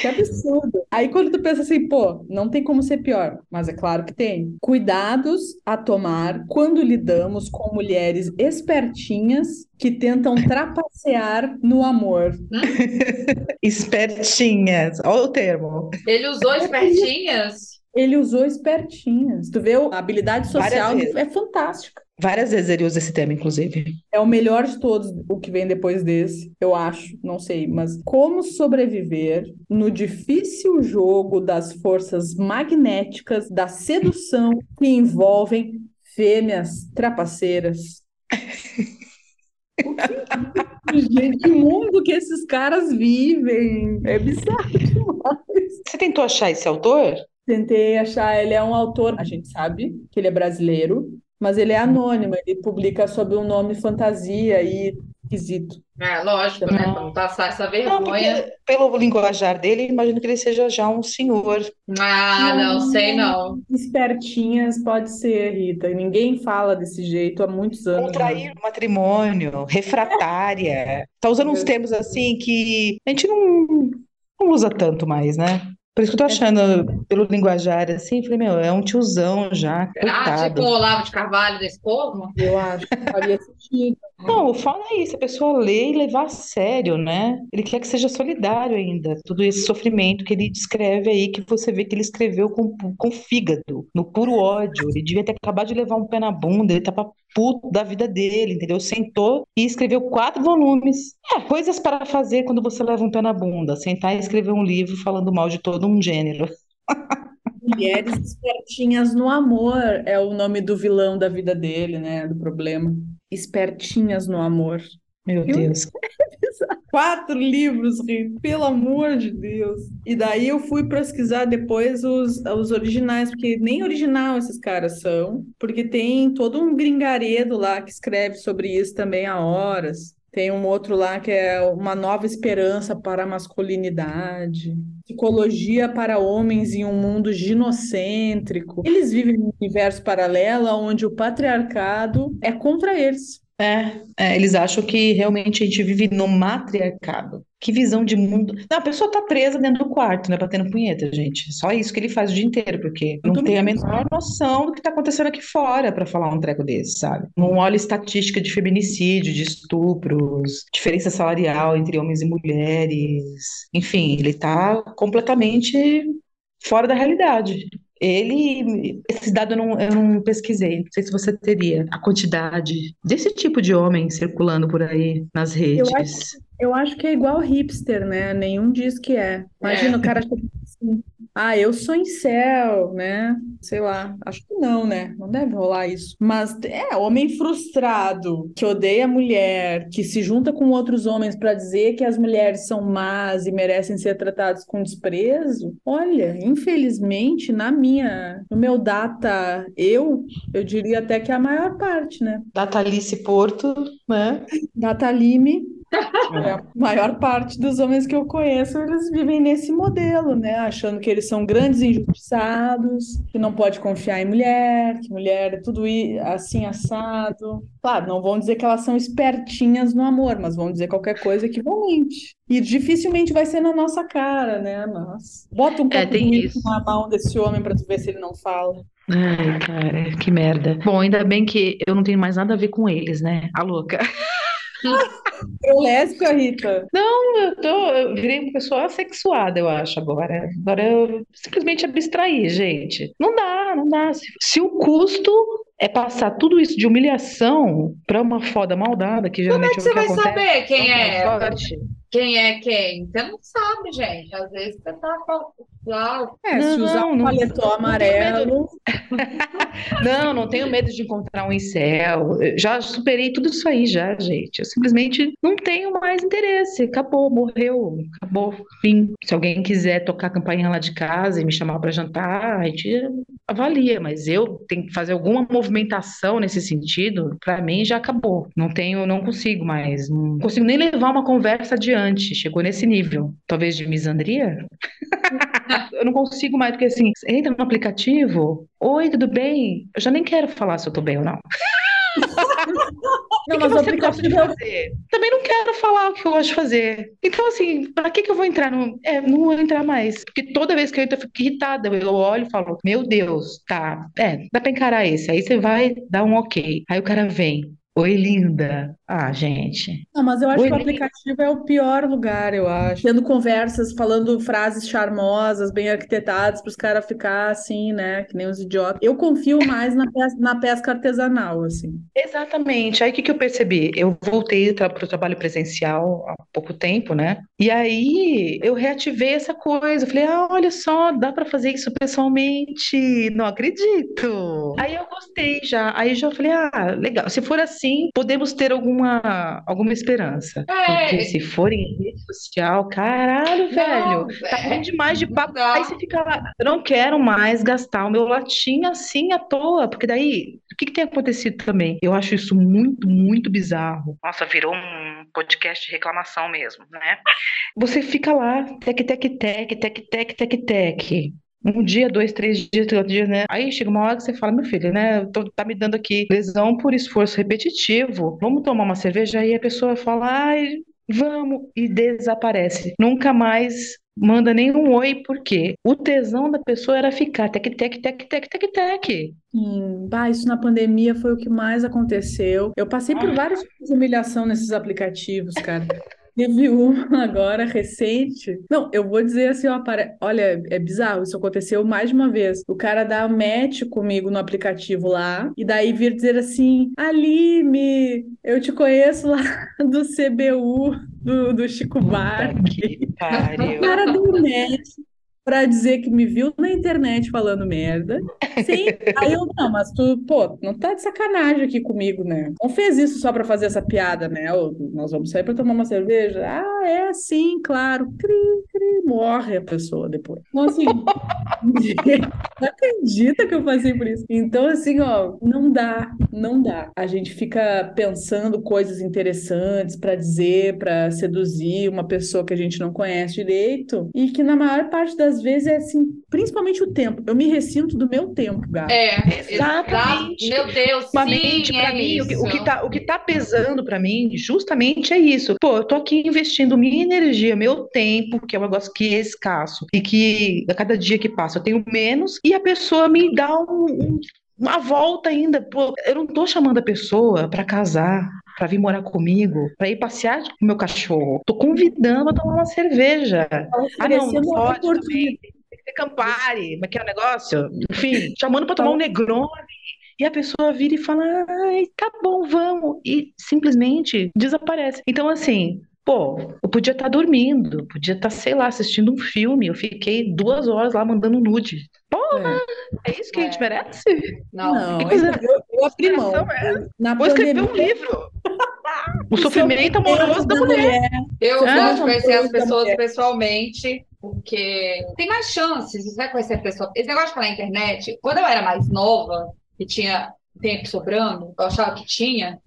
Que absurdo. Aí quando tu pensa assim, pô, não tem como ser pior, mas é claro que tem. Cuidados a tomar quando lidamos com mulheres espertinhas que tentam trapacear no amor. Espertinhas. Olha o termo. Ele usou espertinhas? Ele usou espertinhas. Tu vê a habilidade social é fantástica. Várias vezes ele usa esse termo, inclusive. É o melhor de todos, o que vem depois desse, eu acho, não sei, mas como sobreviver no difícil jogo das forças magnéticas da sedução que envolvem fêmeas trapaceiras. O que, gente, que mundo que esses caras vivem? É bizarro demais. Você tentou achar esse autor? Tentei achar, ele é um autor, a gente sabe que ele é brasileiro, mas ele é anônimo, ele publica sob um nome fantasia e esquisito. É, lógico, né? Pra não passar essa Não, vergonha. porque pelo linguajar dele, eu imagino que ele seja já um senhor. Ah, não, sei não. Espertinhas pode ser, Rita. Ninguém fala desse jeito há muitos anos. Contrair o matrimônio, refratária. Tá usando uns termos assim que a gente não, não usa tanto mais, né? Por isso que eu tô achando, pelo linguajar assim, falei, meu, é um tiozão já, Ah, tipo coitado. o Olavo de Carvalho desse povo? Eu acho que faria sentido. Não, fala aí, se a pessoa lê e levar a sério, né? Ele quer que seja solidário ainda, todo esse sofrimento que ele descreve aí, que você vê que ele escreveu com, com fígado, no puro ódio. Ele devia ter acabado de levar um pé na bunda, ele tava puto da vida dele, entendeu? Sentou e escreveu quatro volumes. É, coisas para fazer quando você leva um pé na bunda, sentar e escrever um livro falando mal de todo um gênero. Mulheres espertinhas no amor é o nome do vilão da vida dele, né? Do problema. Espertinhas no amor. Meu Eu- Deus. Quatro livros, Rita, pelo amor de Deus. E daí eu fui pesquisar depois os, os originais, porque nem original esses caras são, porque tem todo um gringaredo lá que escreve sobre isso também há horas. Tem um outro lá que é Uma Nova Esperança para a Masculinidade. Psicologia para homens em um mundo ginocêntrico. Eles vivem num universo paralelo onde o patriarcado é contra eles. É, é, eles acham que realmente a gente vive no matriarcado. Que visão de mundo. Não, a pessoa tá presa dentro do quarto, né, batendo punheta, gente. Só isso que ele faz o dia inteiro, porque não tem a menor noção do que tá acontecendo aqui fora para falar um treco desse, sabe? Não olha estatística de feminicídio, de estupros, diferença salarial entre homens e mulheres. Enfim, ele tá completamente fora da realidade. Ele, esses dados eu não, eu não pesquisei, não sei se você teria a quantidade desse tipo de homem circulando por aí nas redes. Eu acho Eu acho que é igual hipster, né? Nenhum diz que é. Imagina, o cara assim, Ah, eu sou incel, né? Sei lá, acho que não, né? Não deve rolar isso. Mas é, homem frustrado, que odeia a mulher, que se junta com outros homens para dizer que as mulheres são más e merecem ser tratadas com desprezo. Olha, infelizmente, na minha, no meu data, eu, eu diria até que é a maior parte, né? Data Alice Porto, né? Data Lime, é, a maior parte dos homens que eu conheço, eles vivem nesse modelo, né? Achando que eles são grandes injustiçados, que não pode confiar em mulher, que mulher é tudo assim assado. Claro, não vão dizer que elas são espertinhas no amor, mas vão dizer qualquer coisa equivalente. E dificilmente vai ser na nossa cara, né? Mas bota um É, pouco isso. na mão desse homem para tu ver se ele não fala. Ai, cara, que merda. Bom, ainda bem que eu não tenho mais nada a ver com eles, né? A louca. Eu lésbica, Rita. Eu tô, eu virei uma pessoa assexuada, eu acho, agora. Agora eu simplesmente abstrair, gente. Não dá, não dá. Se, se o custo é passar tudo isso de humilhação pra uma foda maldada, que Como é geralmente que é você vai acontece. saber quem não é? sorte. Quem é quem? Você não sabe, gente. Às vezes você tá É, se usar Não, um não- paletó amarelo. Não, não tenho medo de encontrar um incel. Eu Já superei tudo isso aí já, gente. Eu simplesmente não tenho mais interesse. Acabou, morreu, acabou, fim. Se alguém quiser tocar a campainha lá de casa e me chamar para jantar, a gente avalia, mas eu tenho que fazer alguma movimentação nesse sentido, para mim já acabou. Não tenho, não consigo mais, não consigo nem levar uma conversa adiante. Chegou nesse nível, talvez de misandria. Eu não consigo mais, porque assim, entra no aplicativo, oi, tudo bem? Eu já nem quero falar se eu tô bem ou não. Não, O que mas você gosta de fazer? Também não quero falar o que eu gosto de fazer. Então, assim, pra que que eu vou entrar no. É, não vou entrar mais. Porque toda vez que eu entro, eu fico irritada. Eu olho e falo, meu Deus, tá. É, dá pra encarar esse. Aí você vai dar um ok. Aí o cara vem. Oi, linda. Ah, gente. Não, mas eu acho Oi, que o aplicativo é o pior lugar, eu acho. Tendo conversas, falando frases charmosas, bem arquitetadas, para os caras ficar assim, né? Que nem os idiotas. Eu confio mais na pesca, na pesca artesanal, assim. Exatamente. Aí o que que eu percebi? Eu voltei para o trabalho presencial há pouco tempo, né? E aí eu reativei essa coisa. Eu falei, ah, olha só, dá para fazer isso pessoalmente. Não acredito. Aí eu gostei já. Aí já falei, ah, legal. Se for assim, podemos ter alguma, alguma esperança. É. Porque se for em rede social, caralho, velho. Não, Tá é, bom demais de papo. Aí você fica lá, eu não quero mais gastar o meu latim assim à toa, porque daí, o que que tem acontecido também? Eu acho isso muito, muito bizarro. Nossa, virou um podcast de reclamação mesmo, né? Você fica lá, tec, tec, tec, tec, tec, tec, tec. Um dia, dois, três dias, outro dia, né? Aí chega uma hora que você fala, meu filho, né? tô- tá me dando aqui lesão por esforço repetitivo. Vamos tomar uma cerveja? Aí a pessoa fala, ai, vamos, e desaparece. Nunca mais manda nenhum oi, por quê? O tesão da pessoa era ficar tec, tec, tec, tec, tec, tec. Hum, bah, isso na pandemia foi o que mais aconteceu. Eu passei por vários tipos de humilhação nesses aplicativos, cara. Teve um agora recente. Não, eu vou dizer assim, ó, para... olha, é bizarro, isso aconteceu mais de uma vez. O cara dá match comigo no aplicativo lá, e daí vir dizer assim: Aline, eu te conheço lá do CBU, do, do Chico Buarque. Que pariu. O cara deu match pra dizer que me viu na internet falando merda. Sim. Aí eu, não, mas tu, pô, não tá de sacanagem aqui comigo, né? Não fez isso só pra fazer essa piada, né? Ô, nós vamos sair pra tomar uma cerveja? Ah, é, sim, claro. Cri, cri, morre a pessoa depois. Então, assim, não acredita que eu passei por isso. Então, assim, ó, não dá, não dá. A gente fica pensando coisas interessantes pra dizer, pra seduzir uma pessoa que a gente não conhece direito e que na maior parte das vezes é assim, principalmente o tempo. Eu me ressinto do meu tempo, gato. É, Exatamente. Meu Deus, sim, pra é mim, o que, o que isso. tá, o que tá pesando pra mim, justamente é isso. Pô, eu tô aqui investindo minha energia, meu tempo, que é um negócio que é escasso, e que a cada dia que passa eu tenho menos, e a pessoa me dá um- um- uma volta ainda. Pô, eu não tô chamando a pessoa pra casar. Pra vir morar comigo, pra ir passear com o meu cachorro. Tô convidando pra tomar uma cerveja. Ah, não, não uma pode também. Tem que ter Campari, mas que é o negócio? Enfim, chamando pra tomar um Negroni. E a pessoa vira e fala, ai, tá bom, vamos. E simplesmente desaparece. Então, assim, Pô, eu podia estar dormindo, podia estar, sei lá, assistindo um filme. Eu fiquei duas horas lá mandando nude. Porra, é, isso que a gente É. merece? Não, Não, Que coisa- eu, eu abri mão. É essa? Na Vou escrever um livro. O sofrimento amoroso da mulher. Eu Ah, gosto de conhecer as da pessoas mulher. pessoalmente, porque tem mais chances, você vai conhecer a pessoa. Esse negócio de falar na internet, quando eu era mais nova e tinha tempo sobrando, eu achava que tinha,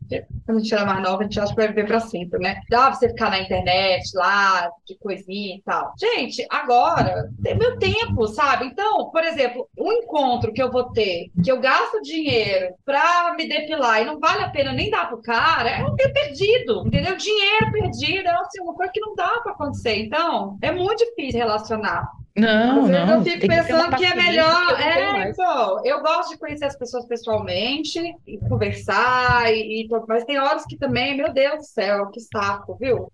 quando a gente era mais nova, a gente acha que vai viver pra sempre, né? Dava pra você ficar na internet lá, de coisinha e tal. Gente, agora tem meu tempo, sabe? Então, por exemplo, um encontro que eu vou ter, que eu gasto dinheiro pra me depilar e não vale a pena nem dar pro cara, é um tempo perdido, entendeu? Dinheiro perdido, é assim, uma coisa que não dá pra acontecer. Então, é muito difícil relacionar. Não, Às vezes não. eu fico que pensando que é melhor. que eu não tenho É, então, eu gosto de conhecer as pessoas pessoalmente e conversar, e, e mas tem horas que também, meu Deus do céu, que saco, viu?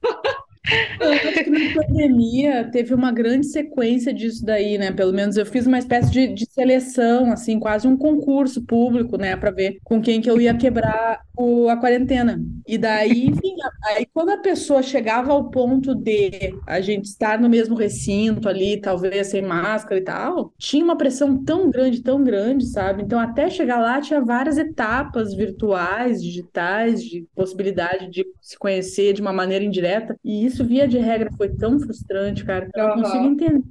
Eu acho que na pandemia teve uma grande sequência disso daí, né? Pelo menos eu fiz uma espécie de, de seleção, assim, quase um concurso público, né? Para ver com quem que eu ia quebrar o, a quarentena. E daí, enfim, aí quando a pessoa chegava ao ponto de a gente estar no mesmo recinto ali, talvez sem máscara e tal, tinha uma pressão tão grande, tão grande, sabe? Então, até chegar lá, tinha várias etapas virtuais, digitais, de possibilidade de se conhecer de uma maneira indireta. E isso, via de regra, foi tão frustrante, cara. Eu não consigo entender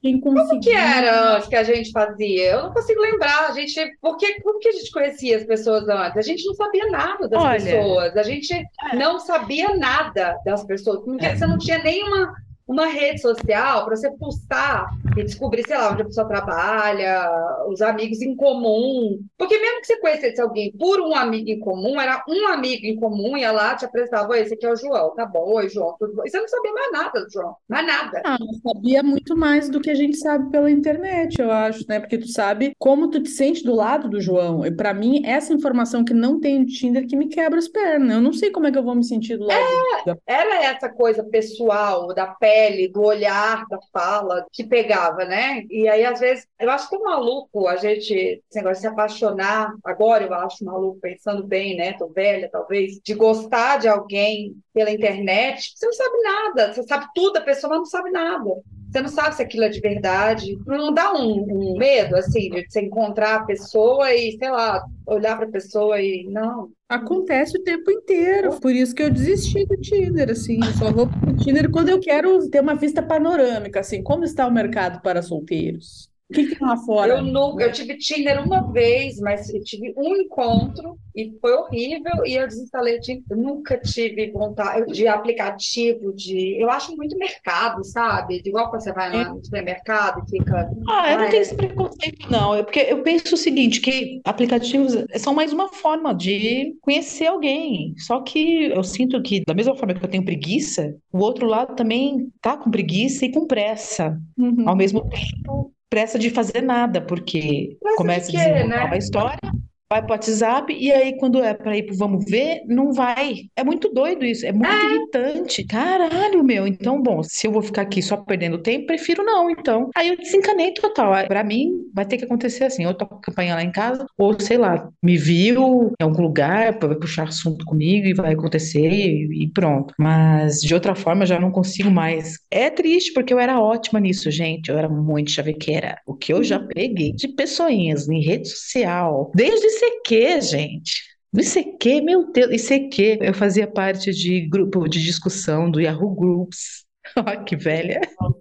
quem Como que era antes que a gente fazia? Eu não consigo lembrar. A gente, porque, como que a gente conhecia as pessoas antes? A gente não sabia nada das Olha, pessoas. A gente não sabia nada das pessoas. Porque É. Você não tinha nenhuma uma rede social para você postar e descobrir, sei lá, onde a pessoa trabalha, os amigos em comum. Porque mesmo que você conhecesse alguém por um amigo em comum, era um amigo em comum, ia lá, te apresentava, esse aqui é o João, tá bom, oi, João, tudo bom? E você não sabia mais nada do João, mais nada. Ah, sabia muito mais do que a gente sabe pela internet, eu acho, né? Porque tu sabe como tu te sente do lado do João. E pra mim, essa informação que não tem no Tinder que me quebra as pernas. Eu não sei como é que eu vou me sentir do lado do- Era essa coisa pessoal, da pele, do olhar, da fala, que pegava, né? E aí, às vezes, eu acho tão maluco a gente, se apaixonar, agora eu acho maluco, pensando bem, né? Tô velha, talvez, de gostar de alguém pela internet. Você não sabe nada, você sabe tudo, a pessoa não sabe nada. Você não sabe se aquilo é de verdade. Não dá um, um medo, assim, de você encontrar a pessoa e, sei lá, olhar para a pessoa e. Não. Acontece o tempo inteiro, por isso que eu desisti do Tinder, assim, eu só vou pro Tinder quando eu quero ter uma vista panorâmica, assim, como está o mercado para solteiros? O que que tem lá fora? Eu, nu- eu tive Tinder uma vez, mas tive um encontro e foi horrível e eu desinstalei o Tinder. Eu nunca tive vontade de aplicativo, de. Eu acho muito mercado, sabe? De igual quando você vai lá no supermercado e fica. Ah, eu não Ai, tenho esse preconceito, não. É porque eu penso o seguinte, que aplicativos são mais uma forma de conhecer alguém. Só que eu sinto que, da mesma forma que eu tenho preguiça, o outro lado também tá com preguiça e com pressa. Uhum. Ao mesmo tempo, pressa de fazer nada, porque Pressa de começa a quê, desenvolver né? uma história, vai pro WhatsApp, e aí quando é para ir pro vamos ver, não vai. É muito doido isso, é muito irritante. Caralho, meu. Então, bom, se eu vou ficar aqui só perdendo tempo, prefiro não, então. Aí eu desencanei total. Pra mim, vai ter que acontecer assim, ou toco campanha lá em casa, ou sei lá, me viu em algum lugar, vai puxar assunto comigo e vai acontecer e, e pronto. Mas de outra forma, eu já não consigo mais. É triste, porque eu era ótima nisso, gente. Eu era muito chavequeira. O que eu já peguei de pessoinhas em rede social, desde ICQ, gente. No ICQ, meu Deus, ICQ. Eu fazia parte de grupo de discussão do Yahoo Groups. Olha que velha.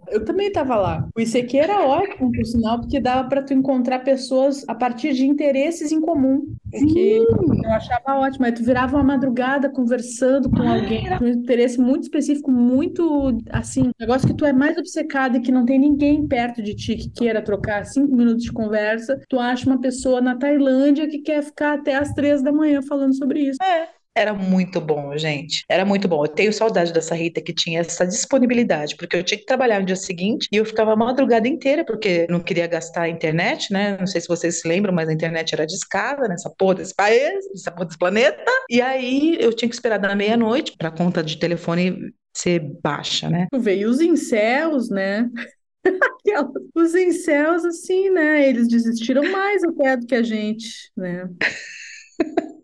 Eu também estava lá. O ICQ era ótimo, por sinal, porque dava para tu encontrar pessoas a partir de interesses em comum. Que eu achava ótimo. Aí tu virava uma madrugada conversando com alguém com um interesse muito específico, muito assim, um negócio que tu é mais obcecado e que não tem ninguém perto de ti que queira trocar cinco minutos de conversa. Tu acha uma pessoa na Tailândia que quer ficar até as três da manhã falando sobre isso. Era muito bom, gente. Era muito bom. Eu tenho saudade dessa Rita que tinha essa disponibilidade, porque eu tinha que trabalhar no dia seguinte e eu ficava a madrugada inteira, porque não queria gastar a internet, né? Não sei se vocês se lembram, mas a internet era discada nessa porra desse país, nessa porra desse planeta. E aí eu tinha que esperar da meia-noite para a conta de telefone ser baixa, né? Veio os incels, né? Os incels, assim, né? Eles desistiram mais até do que a gente, né?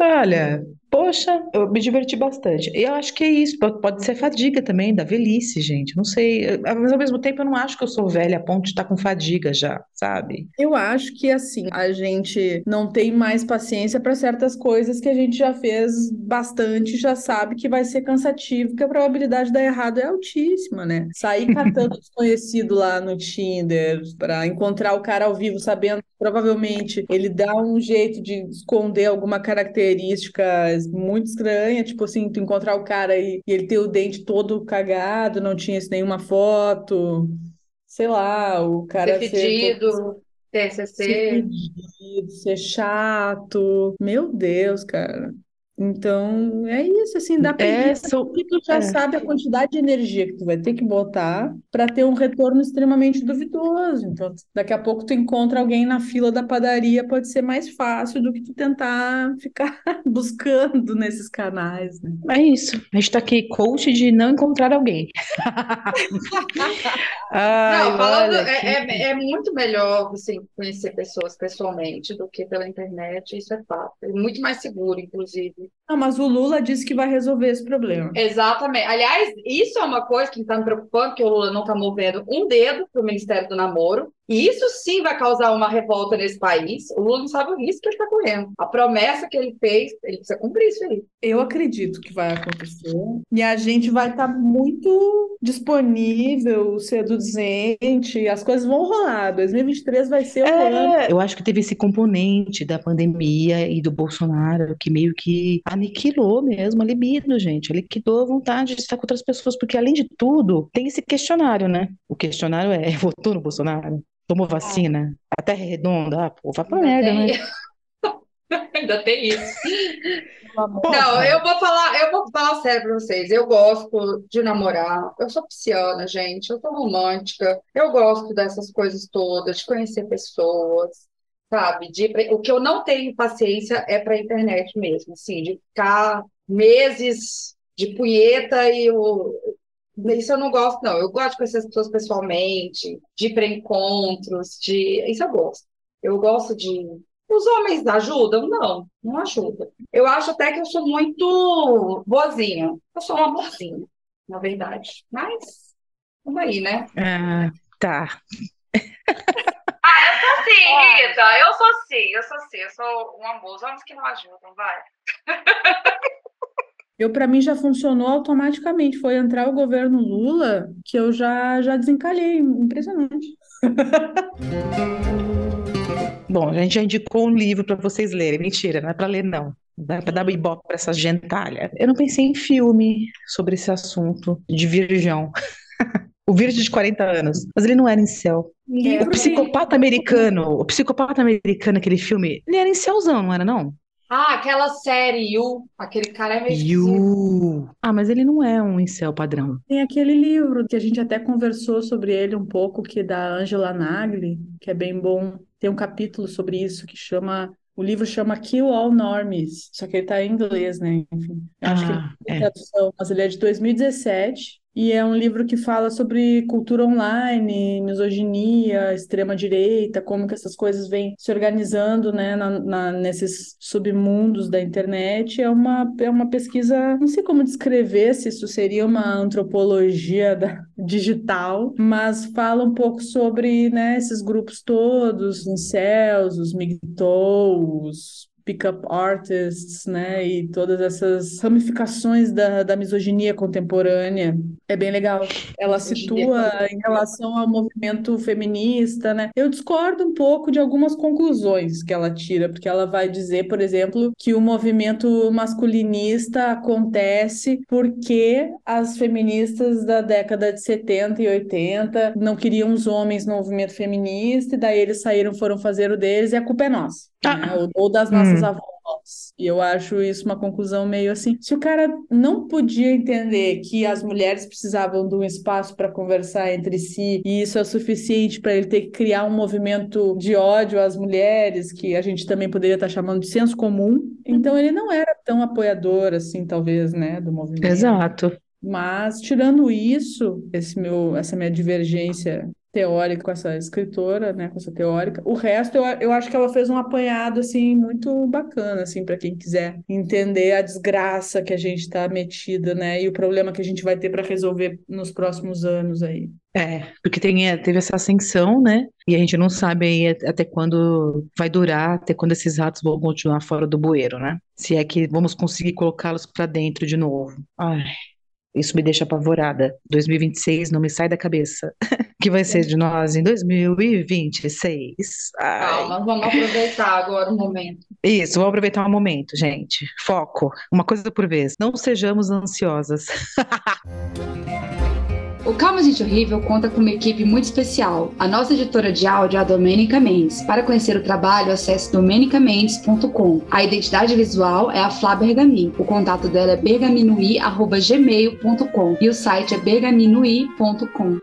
Olha, Poxa, eu me diverti bastante. E eu acho que é isso. po- Pode ser fadiga também, da velhice, gente. Não sei. Mas ao mesmo tempo eu não acho que eu sou velha a ponto de estar com fadiga já, sabe? Eu acho que assim, a gente não tem mais paciência para certas coisas que a gente já fez bastante, já sabe que vai ser cansativo, que a probabilidade de dar errado é altíssima, né? Sair catando desconhecido lá no Tinder para encontrar o cara ao vivo, sabendo que provavelmente ele dá um jeito de esconder alguma característica muito estranha, tipo assim, tu encontrar o cara e, e ele ter o dente todo cagado, não tinha nenhuma foto. Sei lá, o cara Ser ser fedido, ser TCC. fedido, ser chato. Meu Deus, cara. Então, é isso, assim, dá É, preguiça, sou. porque tu já é. sabe a quantidade de energia que tu vai ter que botar para ter um retorno extremamente duvidoso. Então, daqui a pouco tu encontra alguém na fila da padaria, pode ser mais fácil do que tu tentar ficar buscando nesses canais, né? É isso. A gente tá aqui, coach de não encontrar alguém. Ai, Não, falando, olha, que- é, é, é muito melhor assim, conhecer pessoas pessoalmente do que pela internet, isso é fato. É muito mais seguro, inclusive. Não, mas o Lula disse que vai resolver esse problema. Exatamente. Aliás, isso é uma coisa que está me preocupando, que o Lula não está movendo um dedo para o Ministério do Namoro. E isso sim vai causar uma revolta nesse país. O Lula não sabe o risco que ele está correndo. A promessa que ele fez, ele precisa cumprir isso aí. Eu acredito que vai acontecer. E a gente vai estar muito disponível, seduzente, as coisas vão rolar. 2023 vai ser o ano. É, eu acho que teve esse componente da pandemia e do Bolsonaro que meio que aniquilou mesmo a libido, gente. Liquidou a vontade de estar com outras pessoas, porque além de tudo, tem esse questionário, né? O questionário é: votou no Bolsonaro? Tomou vacina? A terra é redonda? Ah, pô, vai pra merda, né? Ainda tem isso. Não, eu vou falar, eu vou falar sério pra vocês. Eu gosto de namorar. Eu sou pisciana, gente. Eu sou romântica. Eu gosto dessas coisas todas, de conhecer pessoas, sabe? De, o que eu não tenho paciência é pra internet mesmo, assim, de ficar meses de punheta e o. Isso eu não gosto, não. Eu gosto de conhecer as pessoas pessoalmente, de ir para encontros, de. Isso eu gosto. Eu gosto de. Os homens ajudam? Não, não ajudam. Eu acho até que eu sou muito boazinha. Eu sou uma boazinha, na verdade. Mas, vamos aí, né? Ah, tá. Ah, eu sou assim, Olha. Rita. Eu sou assim, eu sou assim. Eu sou um amor. Os homens que não ajudam, vai. Eu, para mim, já funcionou automaticamente. Foi entrar o governo Lula que eu já, já desencalhei. Impressionante. Bom, a gente já indicou um livro para vocês lerem. Mentira, não é para ler, não. Dá para dar ibope para essa gentalha. Eu não pensei em filme sobre esse assunto de virgão. O virgem de 40 anos. Mas ele não era incel. O Livro psicopata americano, o psicopata americano, aquele filme, ele era incelzão, não era não? Ah, aquela série You, aquele cara é meio. You. Ah, mas ele não é um incel padrão. Tem aquele livro que a gente até conversou sobre ele um pouco, que é da Angela Nagli, que é bem bom. Tem um capítulo sobre isso que chama. O livro chama Kill All Normies, só que ele tá em inglês, né? Enfim, eu acho que ele Ah, tem é. tradução, mas ele é de 2017 e é um livro que fala sobre cultura online, misoginia, extrema-direita, como que essas coisas vêm se organizando, né, na, na- nesses submundos da internet. É uma, é uma pesquisa, não sei como descrever se isso seria uma antropologia da- digital, mas fala um pouco sobre, né, esses grupos todos, os incels, os migtous, pick-up artists, né, e todas essas ramificações da, da misoginia contemporânea. É bem legal. Ela situa em relação ao movimento feminista, né? Eu discordo um pouco de algumas conclusões que ela tira, porque ela vai dizer, por exemplo, que o movimento masculinista acontece porque as feministas da década de 70 e 80 não queriam os homens no movimento feminista, e daí eles saíram, foram fazer o deles, e a culpa é nossa, né? Ou, ou das nossas Hum. avós. E eu acho isso uma conclusão meio assim. Se o cara não podia entender que as mulheres precisavam de um espaço para conversar entre si, e isso é suficiente para ele ter que criar um movimento de ódio às mulheres, que a gente também poderia estar chamando de senso comum, então ele não era tão apoiador assim, talvez, né, do movimento. Exato. Mas tirando isso, esse meu, essa minha divergência teórica, com essa escritora, né, com essa teórica. O resto eu, eu acho que ela fez um apanhado assim muito bacana assim para quem quiser entender a desgraça que a gente está metida, né, e o problema que a gente vai ter para resolver nos próximos anos aí. É, porque tem, teve essa ascensão, né? E a gente não sabe aí até quando vai durar, até quando esses ratos vão continuar fora do bueiro, né? Se é que vamos conseguir colocá-los para dentro de novo. Ai, isso me deixa apavorada. 2026 não me sai da cabeça. que vai ser de nós em 2026. Ai. Calma, vamos aproveitar agora o momento. Isso, vamos aproveitar o momento, gente. Foco, uma coisa por vez. Não sejamos ansiosas. O Calma Gente Horrível conta com uma equipe muito especial. A nossa editora de áudio é a Domênica Mendes. Para conhecer o trabalho, acesse domenicamendes.com. A identidade visual é a Flá Bergamin. O contato dela é bergaminui.gmail.com e o site é bergaminui.com.